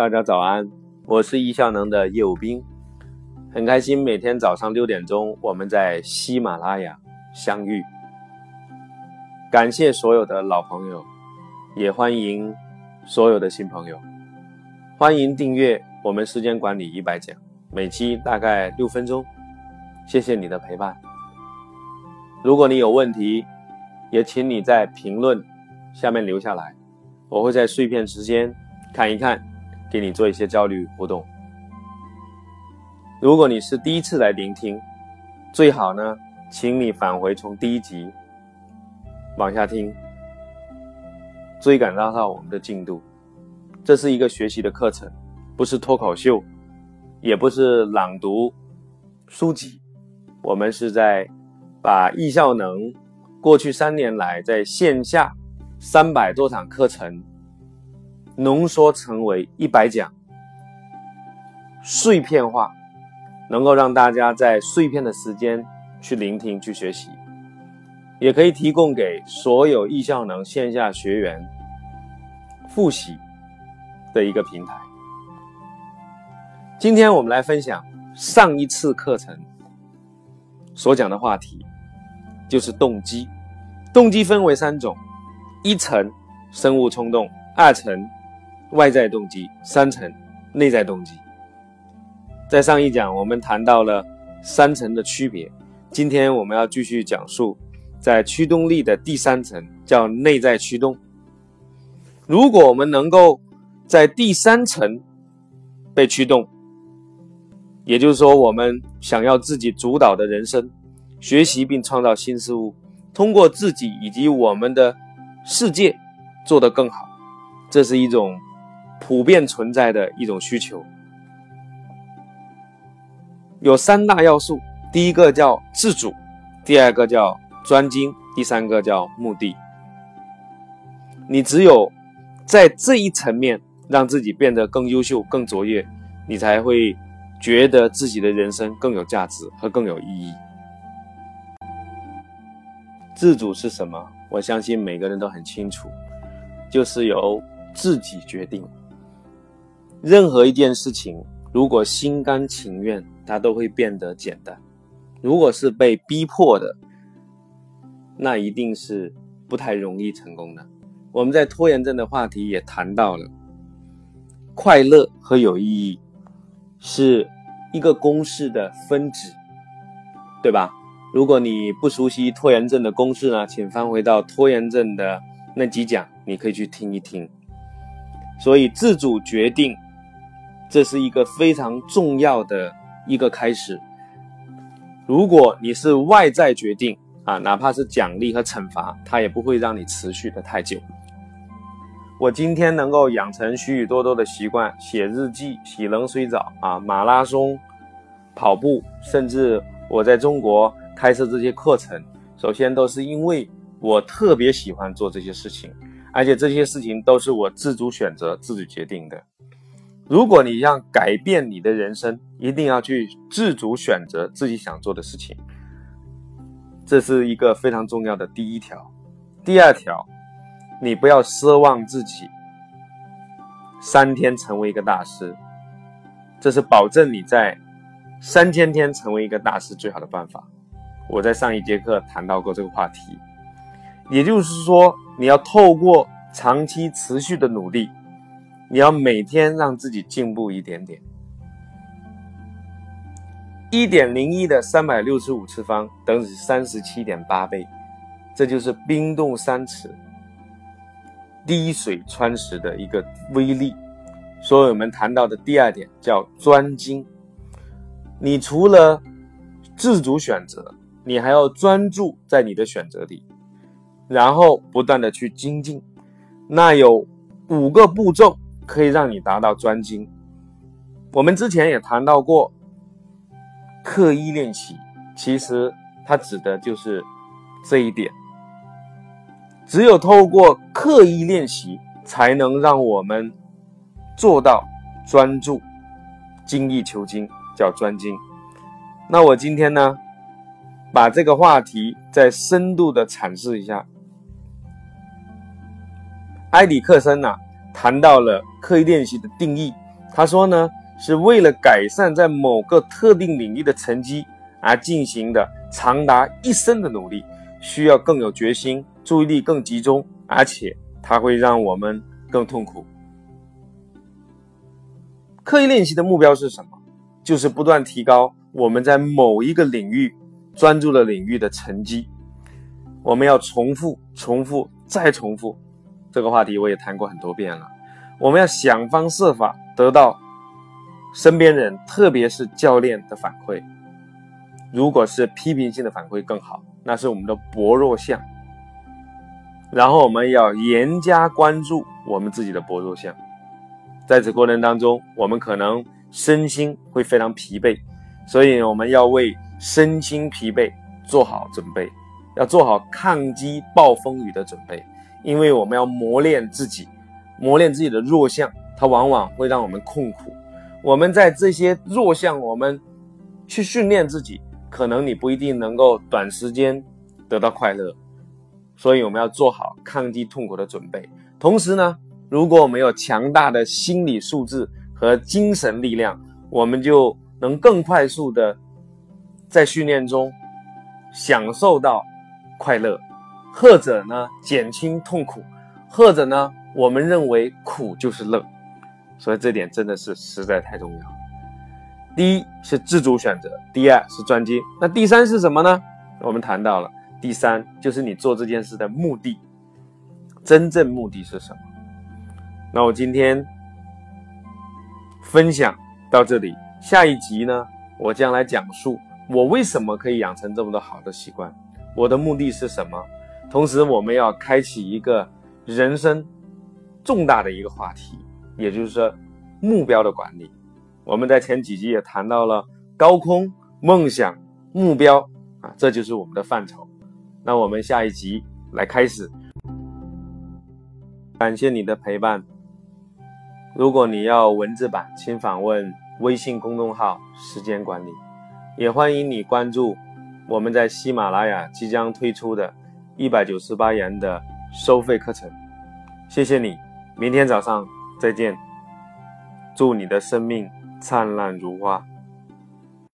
大家早安，我是易效能的业务兵，很开心每天早上六点钟我们在喜马拉雅相遇。感谢所有的老朋友，也欢迎所有的新朋友，欢迎订阅我们时间管理一百讲，每期大概六分钟，谢谢你的陪伴。如果你有问题，也请你在评论下面留下来，我会在碎片时间看一看。给你做一些交流互动。如果你是第一次来聆听，最好呢，请你返回从第一集往下听，追赶到我们的进度。这是一个学习的课程，不是脱口秀，也不是朗读书籍。我们是在把易效能过去三年来在线下三百多场课程。浓缩成为一百讲，碎片化，能够让大家在碎片的时间去聆听、去学习，也可以提供给所有易效能线下学员复习的一个平台。今天我们来分享上一次课程所讲的话题，就是动机。动机分为三种：一层生物冲动，二层。外在动机三层，内在动机。在上一讲我们谈到了三层的区别，今天我们要继续讲述在驱动力的第三层，叫内在驱动。如果我们能够在第三层被驱动，也就是说，我们想要自己主导的人生，学习并创造新事物，通过自己以及我们的世界做得更好，这是一种。普遍存在的一种需求，有三大要素：第一个叫自主，第二个叫专精，第三个叫目的。你只有在这一层面让自己变得更优秀、更卓越，你才会觉得自己的人生更有价值和更有意义。自主是什么？我相信每个人都很清楚，就是由自己决定。任何一件事情，如果心甘情愿，它都会变得简单；如果是被逼迫的，那一定是不太容易成功的。我们在拖延症的话题也谈到了，快乐和有意义是一个公式的分子，对吧？如果你不熟悉拖延症的公式呢，请翻回到拖延症的那几讲，你可以去听一听。所以，自主决定。这是一个非常重要的一个开始。如果你是外在决定啊，哪怕是奖励和惩罚，它也不会让你持续的太久。我今天能够养成许许多多的习惯，写日记、洗冷水澡啊、马拉松、跑步，甚至我在中国开设这些课程，首先都是因为我特别喜欢做这些事情，而且这些事情都是我自主选择、自主决定的。如果你要改变你的人生，一定要去自主选择自己想做的事情，这是一个非常重要的第一条。第二条，你不要奢望自己三天成为一个大师，这是保证你在三千天成为一个大师最好的办法。我在上一节课谈到过这个话题，也就是说，你要透过长期持续的努力。你要每天让自己进步一点点，一点零一的三百六十五次方等于三十七点八倍，这就是冰冻三尺，滴水穿石的一个威力。所以我们谈到的第二点叫专精，你除了自主选择，你还要专注在你的选择里，然后不断的去精进。那有五个步骤。可以让你达到专精。我们之前也谈到过，刻意练习，其实它指的就是这一点。只有透过刻意练习，才能让我们做到专注、精益求精，叫专精。那我今天呢，把这个话题再深度的阐释一下。埃里克森呐。谈到了刻意练习的定义，他说呢，是为了改善在某个特定领域的成绩而进行的长达一生的努力，需要更有决心，注意力更集中，而且它会让我们更痛苦。刻意练习的目标是什么？就是不断提高我们在某一个领域专注的领域的成绩。我们要重复、重复、再重复。这个话题我也谈过很多遍了。我们要想方设法得到身边人，特别是教练的反馈。如果是批评性的反馈更好，那是我们的薄弱项。然后我们要严加关注我们自己的薄弱项。在此过程当中，我们可能身心会非常疲惫，所以我们要为身心疲惫做好准备，要做好抗击暴风雨的准备。因为我们要磨练自己，磨练自己的弱项，它往往会让我们痛苦。我们在这些弱项，我们去训练自己，可能你不一定能够短时间得到快乐。所以我们要做好抗击痛苦的准备。同时呢，如果我们有强大的心理素质和精神力量，我们就能更快速的在训练中享受到快乐。或者呢，减轻痛苦；或者呢，我们认为苦就是乐，所以这点真的是实在太重要。第一是自主选择，第二是专精，那第三是什么呢？我们谈到了，第三就是你做这件事的目的，真正目的是什么？那我今天分享到这里，下一集呢，我将来讲述我为什么可以养成这么多好的习惯，我的目的是什么？同时，我们要开启一个人生重大的一个话题，也就是说目标的管理。我们在前几集也谈到了高空梦想目标啊，这就是我们的范畴。那我们下一集来开始。感谢你的陪伴。如果你要文字版，请访问微信公众号“时间管理”，也欢迎你关注我们在喜马拉雅即将推出的。一百九十八元的收费课程，谢谢你，明天早上再见，祝你的生命灿烂如花。